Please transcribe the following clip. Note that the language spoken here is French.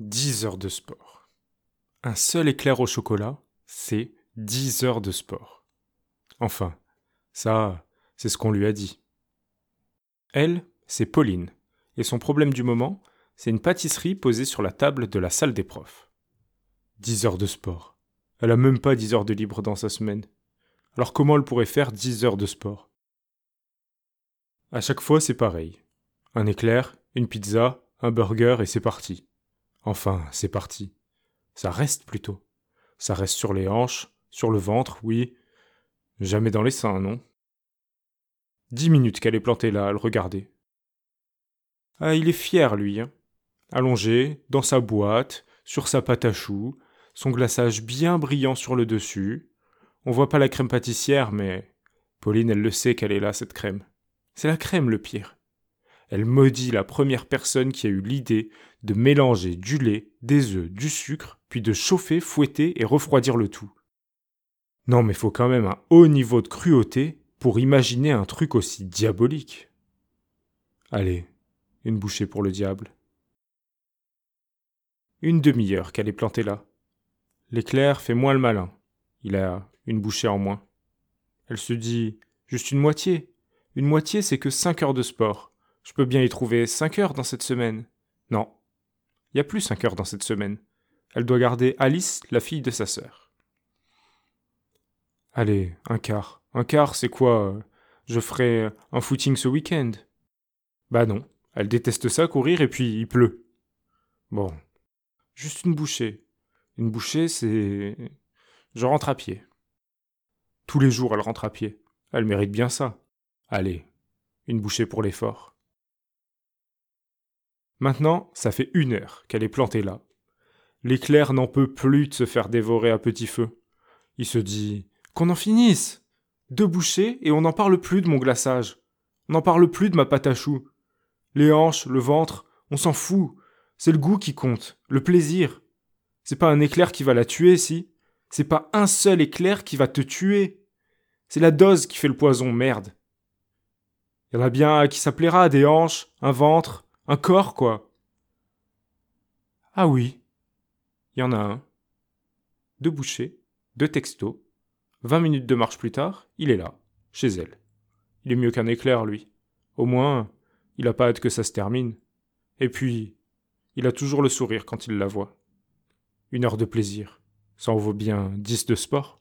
10 heures de sport. Un seul éclair au chocolat, c'est 10 heures de sport. Enfin, ça, c'est ce qu'on lui a dit. Elle, c'est Pauline, et son problème du moment, c'est une pâtisserie posée sur la table de la salle des profs. 10 heures de sport. Elle a même pas 10 heures de libre dans sa semaine. Alors comment elle pourrait faire 10 heures de sport? À chaque fois, c'est pareil. Un éclair, une pizza, un burger et c'est parti. Enfin, c'est parti. Ça reste plutôt. Ça reste sur les hanches, sur le ventre, oui. Jamais dans les seins, non Dix minutes qu'elle est plantée là à le regarder. Ah, il est fier, lui. Hein. Allongé, dans sa boîte, sur sa pâte à choux, son glaçage bien brillant sur le dessus. On voit pas la crème pâtissière, mais Pauline, elle le sait qu'elle est là, cette crème. C'est la crème le pire. Elle maudit la première personne qui a eu l'idée de mélanger du lait, des œufs, du sucre, puis de chauffer, fouetter et refroidir le tout. Non mais faut quand même un haut niveau de cruauté pour imaginer un truc aussi diabolique. Allez, une bouchée pour le diable. Une demi-heure qu'elle est plantée là. L'éclair fait moins le malin. Il a une bouchée en moins. Elle se dit juste une moitié. Une moitié, c'est que cinq heures de sport. Je peux bien y trouver cinq heures dans cette semaine. Non. Il y a plus cinq heures dans cette semaine. Elle doit garder Alice, la fille de sa sœur. Allez, un quart. Un quart, c'est quoi? Je ferai un footing ce week-end. Bah non. Elle déteste ça, courir, et puis il pleut. Bon. Juste une bouchée. Une bouchée, c'est. Je rentre à pied. Tous les jours, elle rentre à pied. Elle mérite bien ça. Allez, une bouchée pour l'effort. Maintenant, ça fait une heure qu'elle est plantée là. L'éclair n'en peut plus de se faire dévorer à petit feu. Il se dit Qu'on en finisse Deux bouchées et on n'en parle plus de mon glaçage. On n'en parle plus de ma pâte à choux. Les hanches, le ventre, on s'en fout. C'est le goût qui compte, le plaisir. C'est pas un éclair qui va la tuer, si. C'est pas un seul éclair qui va te tuer. C'est la dose qui fait le poison, merde. Il y en a bien qui s'appellera des hanches, un ventre, un corps, quoi. Ah oui, il y en a un. Deux bouchées, deux textos. Vingt minutes de marche plus tard, il est là, chez elle. Il est mieux qu'un éclair, lui. Au moins, il a pas hâte que ça se termine. Et puis, il a toujours le sourire quand il la voit. Une heure de plaisir, ça en vaut bien dix de sport.